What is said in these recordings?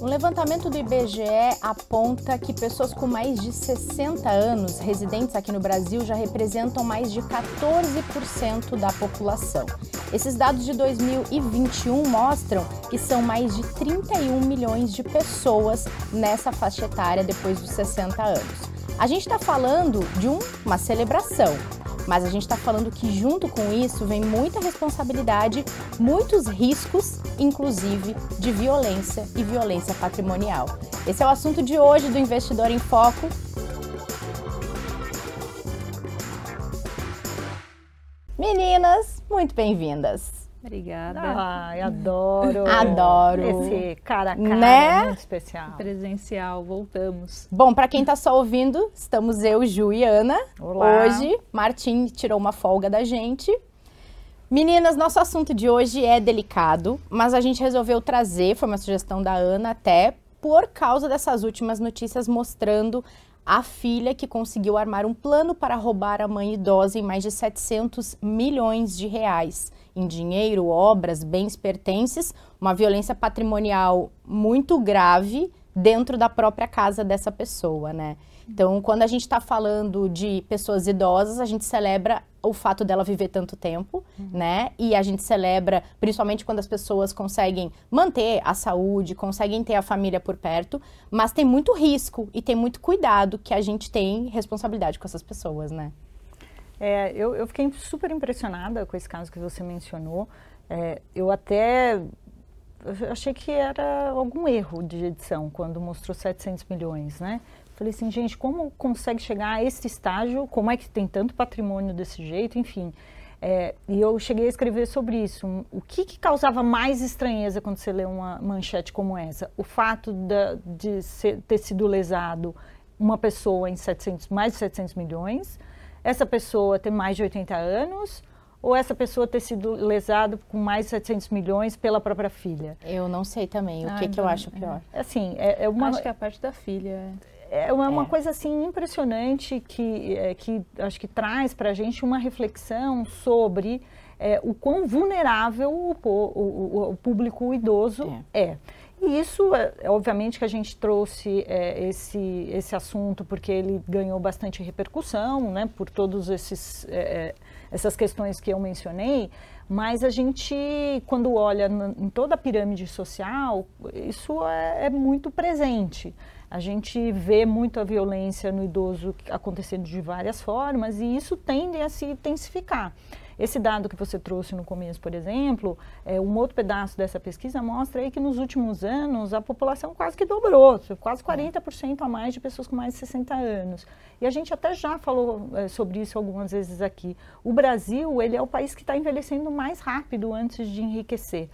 Um levantamento do IBGE aponta que pessoas com mais de 60 anos residentes aqui no Brasil já representam mais de 14% da população. Esses dados de 2021 mostram que são mais de 31 milhões de pessoas nessa faixa etária depois dos 60 anos. A gente está falando de um, uma celebração, mas a gente está falando que junto com isso vem muita responsabilidade, muitos riscos, inclusive de violência e violência patrimonial. Esse é o assunto de hoje do Investidor em Foco. Meninas, muito bem-vindas. Obrigada. Ai, adoro. Adoro. Esse cara a cara Né? muito especial. Presencial, voltamos. Bom, para quem está só ouvindo, estamos eu, Ju e Ana. Olá. Hoje, Martim tirou uma folga da gente. Meninas, nosso assunto de hoje é delicado, mas a gente resolveu trazer, foi uma sugestão da Ana até, por causa dessas últimas notícias mostrando a filha que conseguiu armar um plano para roubar a mãe idosa em mais de 700 milhões de reais em dinheiro, obras, bens pertences, uma violência patrimonial muito grave dentro da própria casa dessa pessoa, né? Então, quando a gente está falando de pessoas idosas, a gente celebra o fato dela viver tanto tempo, né? E a gente celebra, principalmente quando as pessoas conseguem manter a saúde, conseguem ter a família por perto, mas tem muito risco e tem muito cuidado que a gente tem responsabilidade com essas pessoas, né? É, eu, eu fiquei super impressionada com esse caso que você mencionou. É, eu até eu achei que era algum erro de edição quando mostrou 700 milhões, né? Falei assim, gente, como consegue chegar a esse estágio? Como é que tem tanto patrimônio desse jeito? Enfim, é, e eu cheguei a escrever sobre isso. Um, O que, que causava mais estranheza quando você lê uma manchete como essa? O fato da- de ser- ter sido lesado uma pessoa em 700, mais de 700 milhões, essa pessoa ter mais de 80 anos, ou essa pessoa ter sido lesado com mais de 700 milhões pela própria filha? Eu não sei também o Ah, que, que eu então, acho é. pior. Assim, é, é uma, Acho que a parte da filha. É uma, uma É. coisa assim impressionante que, é, que acho que traz para a gente uma reflexão sobre é, o quão vulnerável o, o- o- público idoso é. E isso, é, é, obviamente, que a gente trouxe é, esse, esse assunto porque ele ganhou bastante repercussão, né, por todos esses é, é, essas questões que eu mencionei. Mas a gente, quando olha em toda a pirâmide social, isso é, é muito presente. A gente vê muito a violência no idoso acontecendo de várias formas e isso tende a se intensificar. Esse dado que você trouxe no começo, por exemplo, é, um outro pedaço dessa pesquisa mostra aí que nos últimos anos a população quase que dobrou, quase 40% a mais de pessoas com mais de 60 anos. E a gente até já falou é, sobre isso algumas vezes aqui. O Brasil, ele é o país que está envelhecendo mais rápido antes de enriquecer.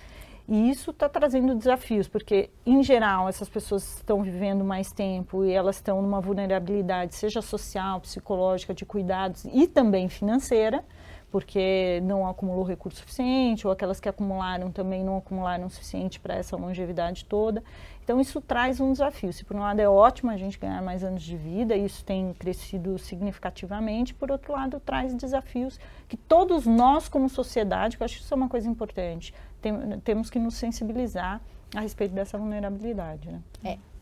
E isso está trazendo desafios, porque, em geral, essas pessoas estão vivendo mais tempo e elas estão numa vulnerabilidade, seja social, psicológica, de cuidados e também financeira, porque não acumulou recurso suficiente, ou aquelas que acumularam também não acumularam o suficiente para essa longevidade toda. Então, isso traz um desafio. Se, por um lado, é ótimo a gente ganhar mais anos de vida, isso tem crescido significativamente, por outro lado, traz desafios que todos nós, como sociedade, que eu acho que isso é uma coisa importante, tem- temos que nos sensibilizar a respeito dessa vulnerabilidade. Né?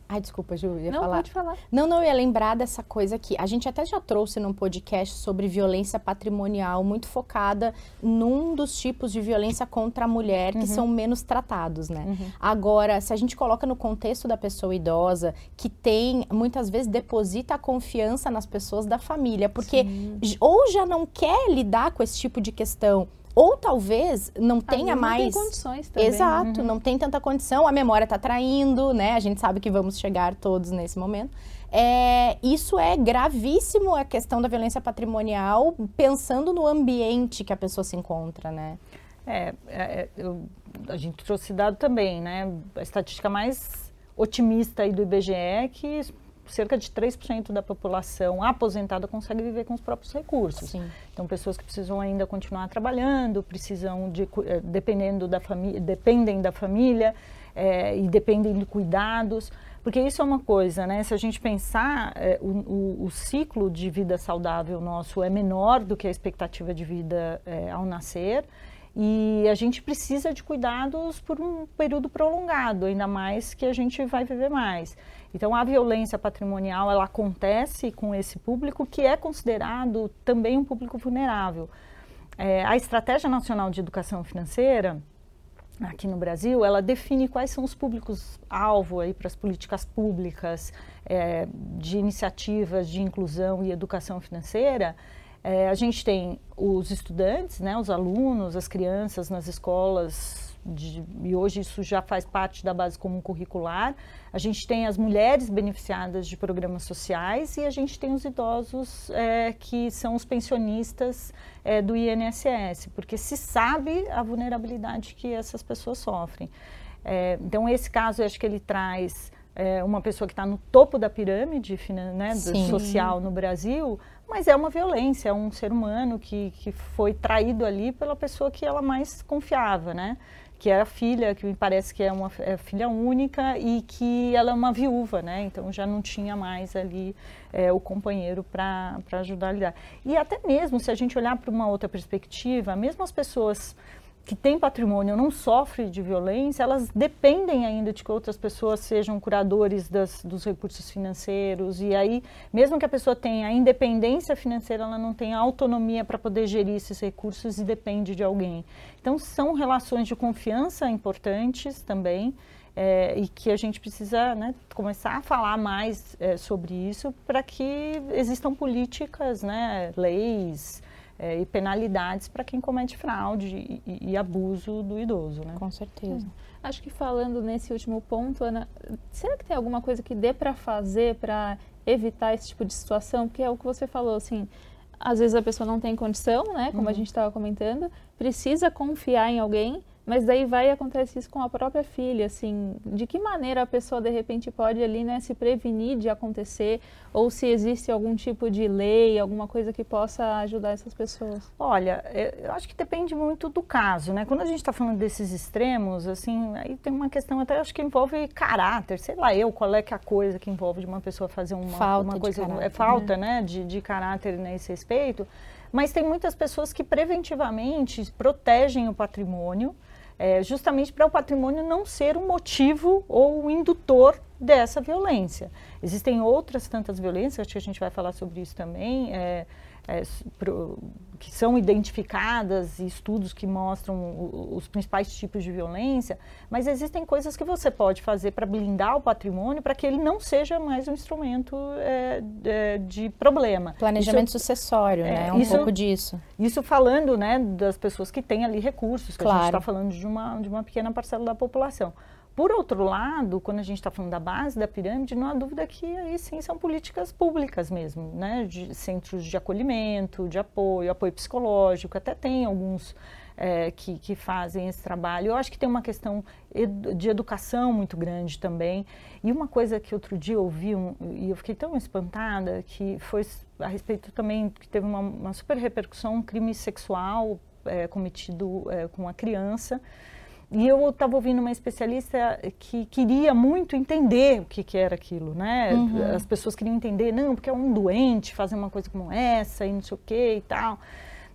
Ai, desculpa, Ju, eu ia Não, falar. pode falar. Não, não, eu ia lembrar dessa coisa que a gente até já trouxe num podcast sobre violência patrimonial, muito focada num dos tipos de violência contra a mulher que são menos tratados, né? Agora, se a gente coloca no contexto da pessoa idosa, que tem, muitas vezes, deposita a confiança nas pessoas da família, porque j- ou já não quer lidar com esse tipo de questão, ou talvez não tenha vezes mais. Não tem condições também. Exato, não tem tanta condição, a memória tá traindo, né? A gente sabe que vamos chegar todos nesse momento. É, isso é gravíssimo, a questão da violência patrimonial, pensando no ambiente que a pessoa se encontra, né? É, é, é, eu- a gente trouxe dado também, né? A estatística mais otimista aí do IBGE é que cerca de 3% da população aposentada consegue viver com os próprios recursos. Sim. Então, pessoas que precisam ainda continuar trabalhando, precisam de, eh, dependendo da família, dependem da família eh, e dependem de cuidados, porque isso é uma coisa, né? Se a gente pensar, eh, o, o- o ciclo de vida saudável nosso é menor do que a expectativa de vida eh, ao nascer. E a gente precisa de cuidados por um período prolongado, ainda mais que a gente vai viver mais. Então, a violência patrimonial, ela acontece com esse público que é considerado também um público vulnerável. É, a Estratégia Nacional de Educação Financeira, aqui no Brasil, ela define quais são os públicos-alvo para as políticas públicas é, de iniciativas de inclusão e educação financeira, é, a gente tem os estudantes, né, os alunos, as crianças nas escolas, de, e hoje isso já faz parte da base comum curricular. A gente tem as mulheres beneficiadas de programas sociais e a gente tem os idosos é, que são os pensionistas é, do INSS, porque se sabe a vulnerabilidade que essas pessoas sofrem. É, então, esse caso, eu acho que ele traz é, uma pessoa que está no topo da pirâmide né, social no Brasil, mas é uma violência, é um ser humano que, que foi traído ali pela pessoa que ela mais confiava, né? Que é a filha, que me parece que é uma é filha única e que ela é uma viúva, né? Então já não tinha mais ali é, o companheiro para ajudar a lidar. E até mesmo se a gente olhar para uma outra perspectiva, mesmo as pessoas que têm patrimônio não sofrem de violência, elas dependem ainda de que outras pessoas sejam curadores das, dos recursos financeiros. E aí, mesmo que a pessoa tenha independência financeira, ela não tem autonomia para poder gerir esses recursos e depende de alguém. Então, são relações de confiança importantes também. É, e que a gente precisa né, começar a falar mais é, sobre isso para que existam políticas, né, leis, é, e penalidades para quem comete fraude e, e, abuso do idoso, né? Com certeza. Hum. Acho que falando nesse último ponto, Ana, será que tem alguma coisa que dê para fazer para evitar esse tipo de situação? Porque é o que você falou, assim, às vezes a pessoa não tem condição, né? Como uhum. a gente estava comentando, precisa confiar em alguém mas daí vai acontecer isso com a própria filha, assim, de que maneira a pessoa de repente pode ali, né, se prevenir de acontecer ou se existe algum tipo de lei, alguma coisa que possa ajudar essas pessoas? Olha, eu acho que depende muito do caso, né? Quando a gente está falando desses extremos, assim, aí tem uma questão até acho que envolve caráter, sei lá eu qual é que é a coisa que envolve de uma pessoa fazer uma, falta uma coisa, caráter, é falta, né, né de, de caráter nesse respeito. Mas tem muitas pessoas que preventivamente protegem o patrimônio, é, justamente para o patrimônio não ser um motivo ou um indutor dessa violência. Existem outras tantas violências, acho que a gente vai falar sobre isso também, é, é, pro, que são identificadas e estudos que mostram os principais tipos de violência, mas existem coisas que você pode fazer para blindar o patrimônio para que ele não seja mais um instrumento é, de, de, problema. Planejamento isso, sucessório, né? É um isso, pouco disso. Isso falando né, das pessoas que têm ali recursos, que claro. a gente está falando de uma, de uma pequena parcela da população. Por outro lado, quando a gente está falando da base da pirâmide, não há dúvida que aí sim são políticas públicas mesmo, né? De centros de acolhimento, de apoio, apoio psicológico, até tem alguns é, que, que, fazem esse trabalho. Eu acho que tem uma questão de educação muito grande também. E uma coisa que outro dia eu ouvi, um, e eu fiquei tão espantada, que foi a respeito também, que teve uma, uma super repercussão, um crime sexual é, cometido é, com uma criança. E eu estava ouvindo uma especialista que queria muito entender o que, que era aquilo, né? Uhum. As pessoas queriam entender, não, porque é um doente fazer uma coisa como essa e não sei o que e tal.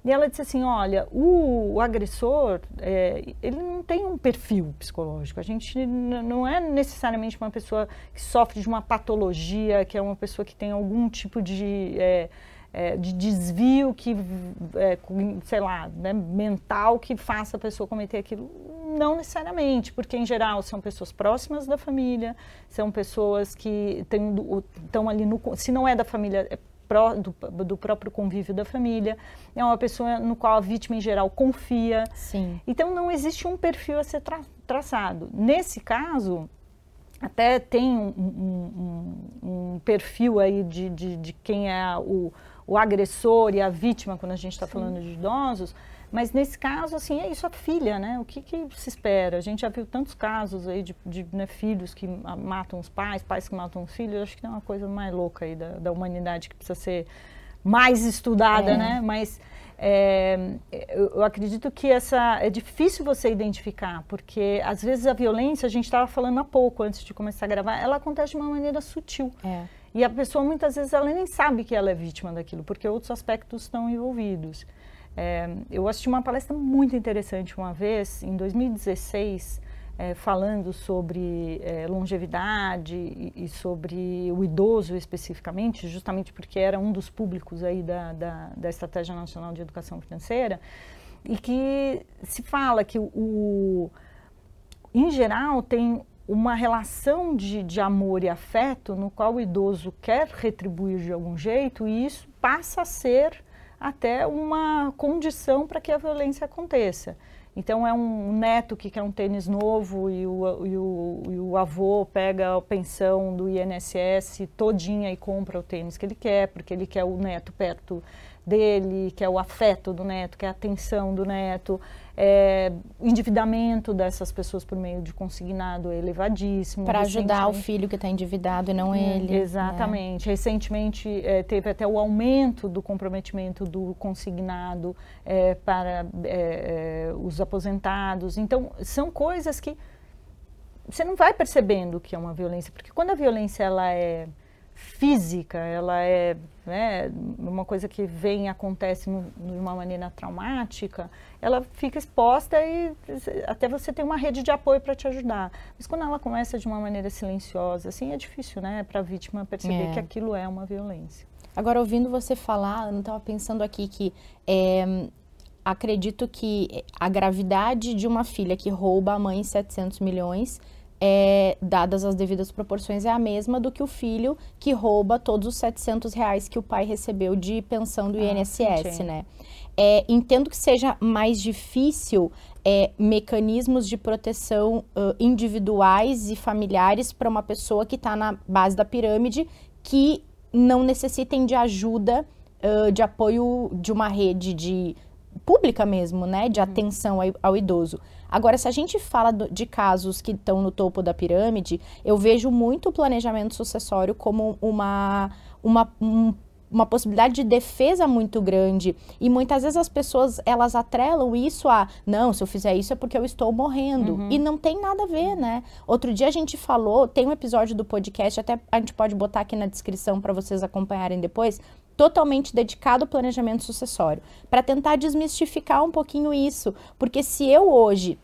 E ela disse assim, olha, o, o agressor, é, ele não tem um perfil psicológico. A gente não é necessariamente uma pessoa que sofre de uma patologia, que é uma pessoa que tem algum tipo de... É, é, de desvio que, é, sei lá, né, mental que faça a pessoa cometer aquilo. Não necessariamente, porque em geral são pessoas próximas da família, são pessoas que estão ali no. Se não é da família, é pró, do, do, próprio convívio da família, é uma pessoa no qual a vítima em geral confia. Sim. Então não existe um perfil a ser tra traçado. Nesse caso, até tem um, um, um, um perfil aí de, de, de quem é o, o agressor e a vítima, quando a gente está falando de idosos, mas nesse caso, assim, é isso a filha, né? O que, que, se espera? A gente já viu tantos casos aí de, de né, filhos que matam os pais, pais que matam os filhos. Acho que é uma coisa mais louca aí da, da humanidade que precisa ser mais estudada, é. né? Mas é, eu, eu, acredito que essa é difícil você identificar, porque às vezes a violência, a gente estava falando há pouco antes de começar a gravar, ela acontece de uma maneira sutil. É. E a pessoa muitas vezes ela nem sabe que ela é vítima daquilo, porque outros aspectos estão envolvidos. É, eu assisti uma palestra muito interessante uma vez, em 2016, é, falando sobre é, longevidade e, e, sobre o idoso especificamente, justamente porque era um dos públicos aí da, da, da Estratégia Nacional de Educação Financeira, e que se fala que o, o em geral, tem uma relação de, de amor e afeto no qual o idoso quer retribuir de algum jeito e isso passa a ser até uma condição para que a violência aconteça. Então é um neto que quer um tênis novo e o, e o, e o avô pega a pensão do INSS todinha e compra o tênis que ele quer, porque ele quer o neto perto dele, que é o afeto do neto, que é a atenção do neto, é, o endividamento dessas pessoas por meio de consignado é elevadíssimo. Para ajudar o filho que está endividado e não é, ele. Exatamente. Né? Recentemente é, teve até o aumento do comprometimento do consignado é, para é, é, os aposentados. Então, são coisas que você não vai percebendo que é uma violência, porque quando a violência ela é física, ela é né, uma coisa que vem e acontece no, de uma maneira traumática, ela fica exposta e até você tem uma rede de apoio para te ajudar. Mas quando ela começa de uma maneira silenciosa, assim, é difícil, né, para a vítima perceber é. que aquilo é uma violência. Agora, ouvindo você falar, eu não estava pensando aqui que é, acredito que a gravidade de uma filha que rouba a mãe 700 milhões é, dadas as devidas proporções, é a mesma do que o filho que rouba todos os 700 reais que o pai recebeu de pensão do ah, INSS, né? É, entendo que seja mais difícil é, mecanismos de proteção uh, individuais e familiares para uma pessoa que está na base da pirâmide que não necessitem de ajuda, uh, de apoio de uma rede de pública mesmo, né, de uhum. atenção ao, ao idoso. Agora, se a gente fala do, de casos que estão no topo da pirâmide, eu vejo muito o planejamento sucessório como uma, uma, um, uma possibilidade de defesa muito grande. E muitas vezes as pessoas, elas atrelam isso a, não, se eu fizer isso é porque eu estou morrendo. Uhum. E não tem nada a ver, né? Outro dia a gente falou, tem um episódio do podcast, até a gente pode botar aqui na descrição para vocês acompanharem depois, totalmente dedicado ao planejamento sucessório, para tentar desmistificar um pouquinho isso, porque se eu hoje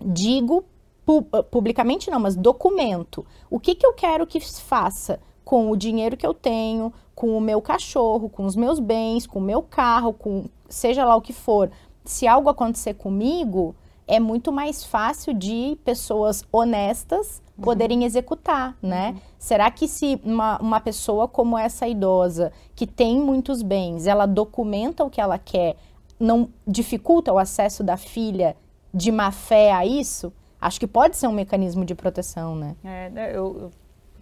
digo pu ah, publicamente não, mas documento, o que que eu quero que faça com o dinheiro que eu tenho, com o meu cachorro, com os meus bens, com o meu carro, com seja lá o que for, se algo acontecer comigo, é muito mais fácil de pessoas honestas. Poderem executar, né? Uhum. Será que se uma, uma pessoa como essa idosa, que tem muitos bens, ela documenta o que ela quer, não dificulta o acesso da filha de má fé a isso? Acho que pode ser um mecanismo de proteção, né? É, né, eu,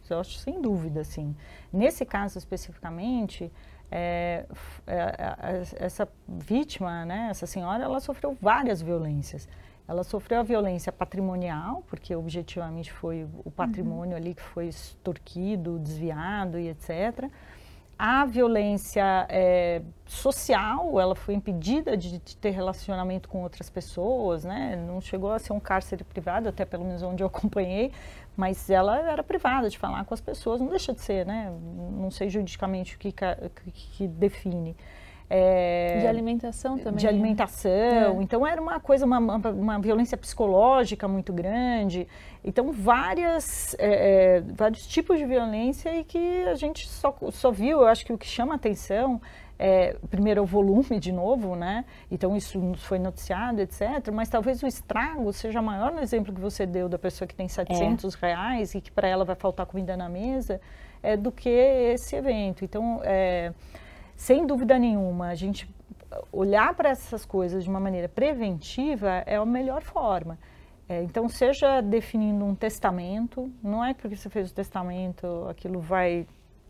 eu acho sem dúvida, assim. Nesse caso especificamente, é, é, é, essa vítima, né, essa senhora, ela sofreu várias violências. Ela sofreu a violência patrimonial, porque objetivamente foi o patrimônio uhum. ali que foi extorquido, desviado e etc. A violência é, social, ela foi impedida de, de, ter relacionamento com outras pessoas, né? Não chegou a ser um cárcere privado, até pelo menos onde eu acompanhei, mas ela era privada de falar com as pessoas, não deixa de ser, né? Não sei juridicamente o que, que, que define. É, de alimentação também. De né? alimentação. É. Então era uma coisa, uma, uma, uma, violência psicológica muito grande. Então várias, é, é, vários tipos de violência e que a gente só, só viu, eu acho que o que chama atenção é, primeiro, o volume de novo, né? Então, isso foi noticiado, etc. Mas talvez o estrago seja maior no exemplo que você deu da pessoa que tem 700 é. reais e que para ela vai faltar comida na mesa, é, do que esse evento. Então, é, sem dúvida nenhuma, a gente olhar para essas coisas de uma maneira preventiva é a melhor forma. É, então, seja definindo um testamento, não é porque você fez o testamento, aquilo vai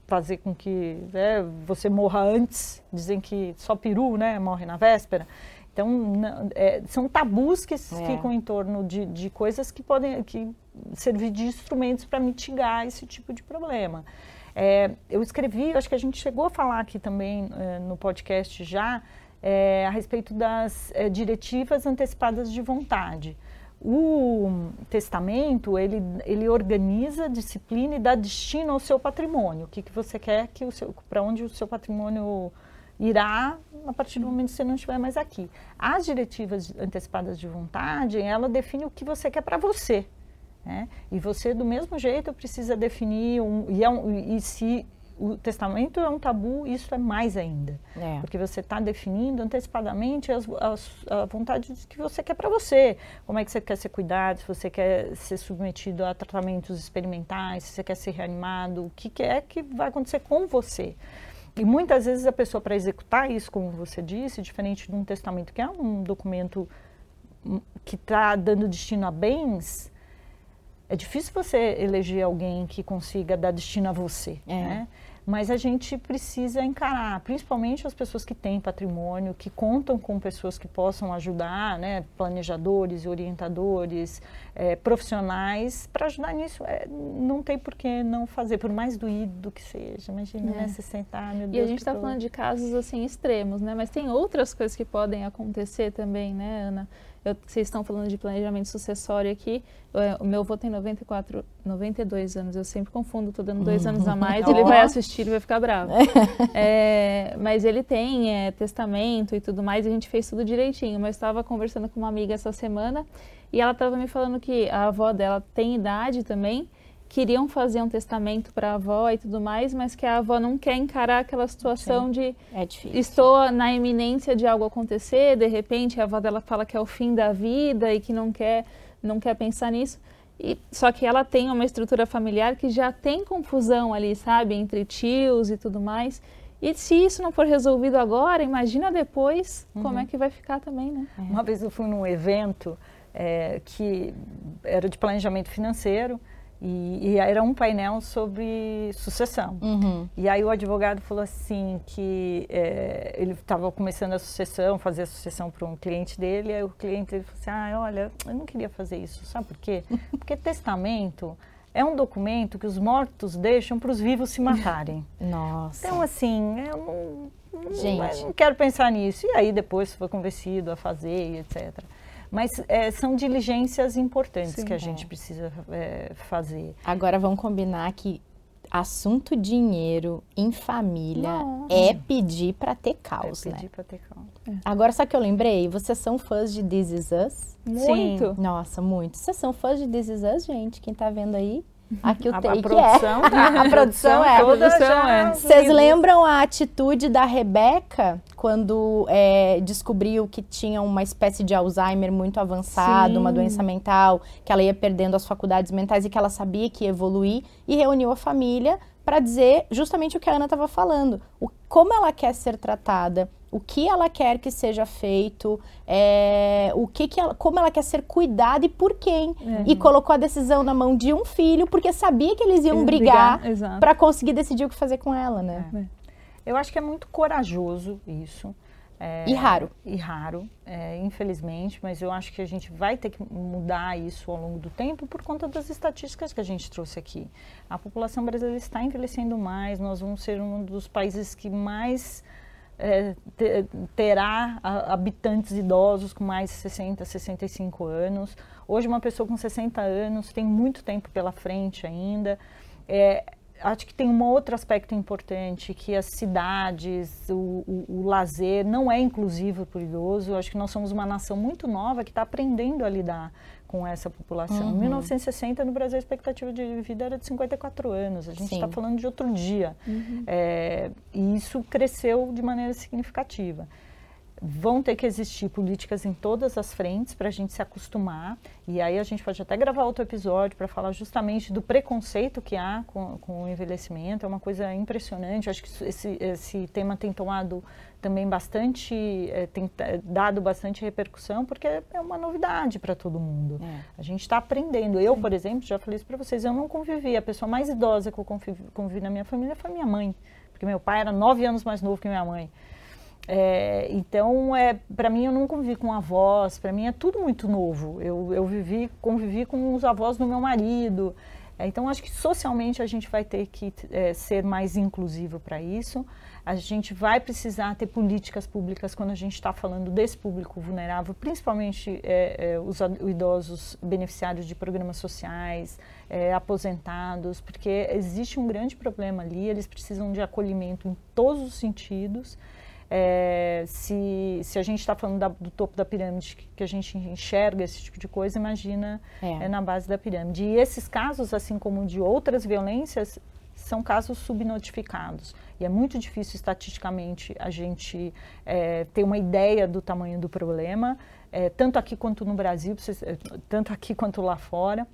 fazer com que né, você morra antes, dizem que só peru né, morre na véspera. Então, é, são tabus que é. ficam em torno de, de coisas que podem que servir de instrumentos para mitigar esse tipo de problema. É, eu escrevi, acho que a gente chegou a falar aqui também é, no podcast já, é, a respeito das é, diretivas antecipadas de vontade. O testamento, ele, ele organiza, disciplina e dá destino ao seu patrimônio. O que, que você quer que o seu, para onde o seu patrimônio irá a partir do momento que você não estiver mais aqui. As diretivas antecipadas de vontade, ela define o que você quer para você. Né? E você, do mesmo jeito, precisa definir, um, e, é um, e se o testamento é um tabu, isso é mais ainda. É. Porque você está definindo antecipadamente as, as, a vontade que você quer para você. Como é que você quer ser cuidado, se você quer ser submetido a tratamentos experimentais, se você quer ser reanimado, o que, que é que vai acontecer com você. E muitas vezes a pessoa, para executar isso, como você disse, diferente de um testamento, que é um documento hum, que está dando destino a bens, é difícil você eleger alguém que consiga dar destino a você. É. Né? Mas a gente precisa encarar, principalmente as pessoas que têm patrimônio, que contam com pessoas que possam ajudar, né, planejadores, orientadores, é, profissionais, para ajudar nisso. É, não tem por que não fazer, por mais doído que seja. Imagina, é. né, se sentar, meu Deus. E a gente está falando de casos assim extremos, né? Mas tem outras coisas que podem acontecer também, né, Ana? Eu, vocês estão falando de planejamento sucessório aqui. o meu avô tem 94, 92 anos. Eu sempre confundo, estou dando dois anos a mais. Ele vai assistir e vai ficar bravo. é, mas ele tem é, testamento e tudo mais. E a gente fez tudo direitinho. Mas estava conversando com uma amiga essa semana e ela estava me falando que a avó dela tem idade também queriam fazer um testamento para a avó e tudo mais, mas que a avó não quer encarar aquela situação Sim. de é estou na iminência de algo acontecer, de repente a avó dela fala que é o fim da vida e que não quer não quer pensar nisso. E, só que ela tem uma estrutura familiar que já tem confusão ali, sabe, entre tios e tudo mais. E se isso não for resolvido agora, imagina depois uhum. como é que vai ficar também, né? Uma vez eu fui num evento é, que era de planejamento financeiro e, e, era um painel sobre sucessão. Uhum. E aí o advogado falou assim que é, ele estava começando a sucessão, fazer a sucessão para um cliente dele, e aí o cliente ele falou assim, ah, olha, eu não queria fazer isso, sabe por quê? Porque testamento é um documento que os mortos deixam para os vivos se matarem. Nossa. Então, assim, eu não, Gente. não quero pensar nisso. E aí depois foi convencido a fazer, etc. Mas é, são diligências importantes Sim, que a é. gente precisa é, fazer. Agora vamos combinar que assunto dinheiro em família Nossa. é pedir para ter caos, é pedir né? para ter caos. É. Agora, sabe que eu lembrei? Vocês são fãs de This Is Us? Muito. Sim. Nossa, muito. Vocês são fãs de This Is Us, gente? Quem tá vendo aí? Aqui o a, take a produção, é. Tá, a produção é. Produção é. Vocês lembram a atitude da Rebeca quando é, descobriu que tinha uma espécie de Alzheimer muito avançado, Sim. uma doença mental, que ela ia perdendo as faculdades mentais e que ela sabia que ia evoluir e reuniu a família para dizer justamente o que a Ana estava falando, o, como ela quer ser tratada, o que ela quer que seja feito, é, o que, que ela, como ela quer ser cuidada e por quem. É. E colocou a decisão na mão de um filho, porque sabia que eles iam eles brigar, brigar para conseguir decidir o que fazer com ela, né? É. Eu acho que é muito corajoso isso. É, e raro. E raro, é, infelizmente, mas eu acho que a gente vai ter que mudar isso ao longo do tempo por conta das estatísticas que a gente trouxe aqui. A população brasileira está envelhecendo mais, nós vamos ser um dos países que mais é, terá habitantes idosos com mais de 60, 65 anos. Hoje, uma pessoa com 60 anos tem muito tempo pela frente ainda. É, acho que tem um outro aspecto importante, que as cidades, o, o, o lazer não é inclusivo para o idoso. acho que nós somos uma nação muito nova que está aprendendo a lidar com essa população. Uhum. Em 1960, no Brasil, a expectativa de vida era de 54 anos. A gente está falando de outro dia. Uhum. É, e isso cresceu de maneira significativa. Vão ter que existir políticas em todas as frentes para a gente se acostumar. E aí a gente pode até gravar outro episódio para falar justamente do preconceito que há com, com, o envelhecimento. É uma coisa impressionante. Acho que esse, esse tema tem tomado também bastante, é, tem dado bastante repercussão, porque é uma novidade para todo mundo. É. A gente está aprendendo. Eu, por exemplo, já falei isso para vocês, eu não convivi. A pessoa mais idosa que eu convivi, convivi na minha família foi minha mãe. Porque meu pai era nove anos mais novo que minha mãe. É, então, é, para mim, eu não convivi com avós, para mim é tudo muito novo. Eu, eu vivi, convivi com os avós do meu marido. É, então, acho que socialmente a gente vai ter que é, ser mais inclusivo para isso. A gente vai precisar ter políticas públicas quando a gente está falando desse público vulnerável, principalmente é, é, os idosos beneficiários de programas sociais, é, aposentados, porque existe um grande problema ali, eles precisam de acolhimento em todos os sentidos. É, se, se a gente está falando da, do topo da pirâmide, que, que a gente enxerga esse tipo de coisa, imagina é. é. na base da pirâmide. E esses casos, assim como de outras violências, são casos subnotificados. E é muito difícil estatisticamente a gente é, ter uma ideia do tamanho do problema, é, tanto aqui quanto no Brasil, tanto aqui quanto lá fora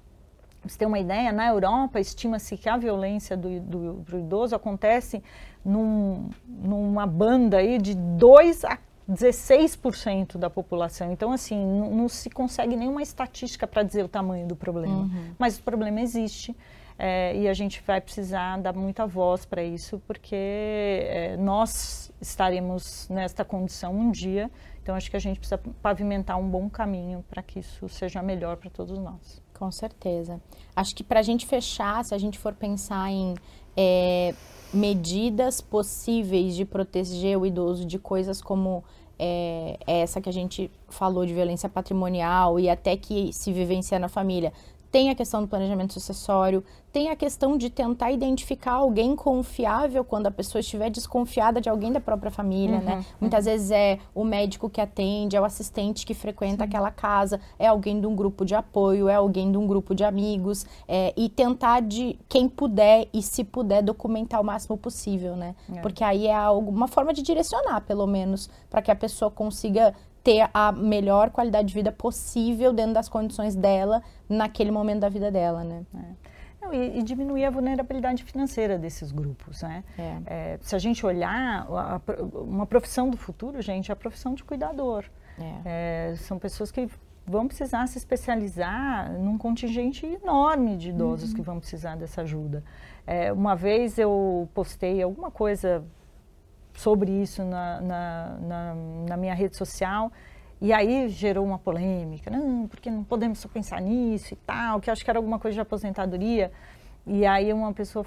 você tem uma ideia, na Europa estima-se que a violência do, do, do, idoso acontece num, numa banda aí de 2 a 16% da população. Então, assim, não, não, se consegue nenhuma estatística para dizer o tamanho do problema. Uhum. Mas o problema existe. É, e a gente vai precisar dar muita voz para isso, porque é, nós estaremos nesta condição um dia. Então, acho que a gente precisa pavimentar um bom caminho para que isso seja melhor para todos nós. Com certeza. Acho que para a gente fechar, se a gente for pensar em é, medidas possíveis de proteger o idoso de coisas como é, essa que a gente falou de violência patrimonial e até que se vivencia na família, tem a questão do planejamento sucessório, tem a questão de tentar identificar alguém confiável quando a pessoa estiver desconfiada de alguém da própria família, né? uhum, né? Uhum. Muitas vezes é o médico que atende, é o assistente que frequenta Sim. aquela casa, é alguém de um grupo de apoio, é alguém de um grupo de amigos, é, e tentar de quem puder e se puder documentar o máximo possível, né? É. Porque aí é alguma forma de direcionar, pelo menos, para que a pessoa consiga ter a melhor qualidade de vida possível dentro das condições dela naquele momento da vida dela, né? É. Não, e, e, diminuir a vulnerabilidade financeira desses grupos, né? É. É, se a gente olhar, a, a, uma profissão do futuro, gente, é a profissão de cuidador. É. é são pessoas que vão precisar se especializar num contingente enorme de idosos uhum. que vão precisar dessa ajuda. É, uma vez eu postei alguma coisa sobre isso na, na, na, na, minha rede social. E aí gerou uma polêmica, não, porque não podemos só pensar nisso e tal, que acho que era alguma coisa de aposentadoria. E aí uma pessoa,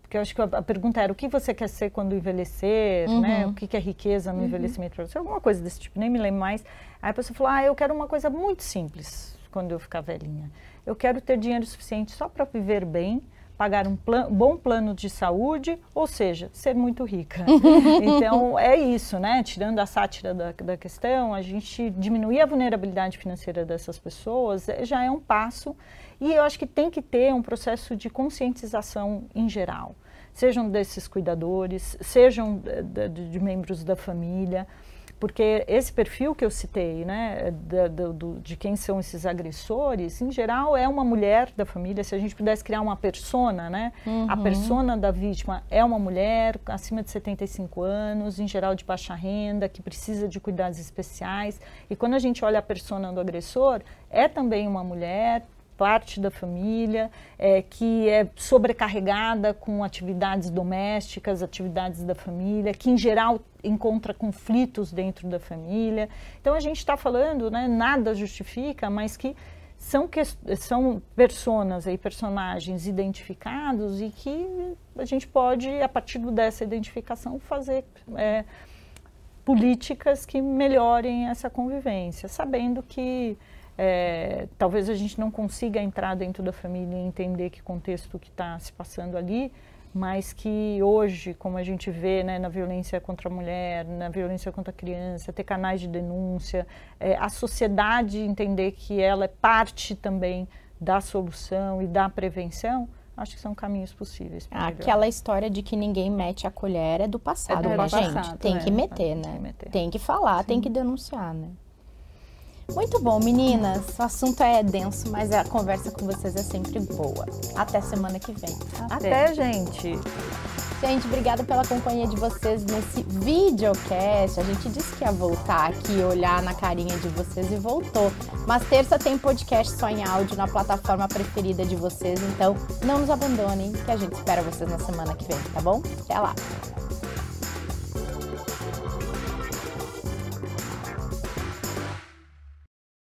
porque eu acho que a pergunta era o que você quer ser quando envelhecer, uhum. né? O que, que é riqueza no uhum. envelhecimento para você? Alguma coisa desse tipo, nem me lembro mais. Aí a pessoa falou, ah, eu quero uma coisa muito simples quando eu ficar velhinha. Eu quero ter dinheiro suficiente só para viver bem, pagar um plan, bom plano de saúde, ou seja, ser muito rica. então, é isso, né? Tirando a sátira da, da questão, a gente diminuir a vulnerabilidade financeira dessas pessoas é, já é um passo. E eu acho que tem que ter um processo de conscientização em geral. Sejam desses cuidadores, sejam de, de, de membros da família porque esse perfil que eu citei, né, de, de, de, quem são esses agressores, em geral é uma mulher da família. Se a gente pudesse criar uma persona, né, uhum. a persona da vítima é uma mulher acima de 75 anos, em geral de baixa renda, que precisa de cuidados especiais. E quando a gente olha a persona do agressor, é também uma mulher parte da família, é, que é sobrecarregada com atividades domésticas, atividades da família, que em geral encontra conflitos dentro da família. Então a gente está falando, né, nada justifica, mas que são, que, são personas e personagens identificados e que a gente pode, a partir dessa identificação, fazer é, políticas que melhorem essa convivência, sabendo que é, talvez a gente não consiga entrar dentro da família e entender que contexto que está se passando ali, mas que hoje, como a gente vê né, na violência contra a mulher, na violência contra a criança, ter canais de denúncia, é, a sociedade entender que ela é parte também da solução e da prevenção, acho que são caminhos possíveis. Aquela história de que ninguém mete a colher é do passado, é do gente. Passado, tem né? que meter, né? Tem que, meter. Tem que falar, Sim. tem que denunciar, né? Muito bom, meninas. O assunto é denso, mas a conversa com vocês é sempre boa. Até semana que vem. Até, Até gente. Gente, obrigada pela companhia de vocês nesse videocast. A gente disse que ia voltar aqui, olhar na carinha de vocês e voltou. Mas terça tem podcast só em áudio na plataforma preferida de vocês. Então, não nos abandonem, que a gente espera vocês na semana que vem, tá bom? Até lá!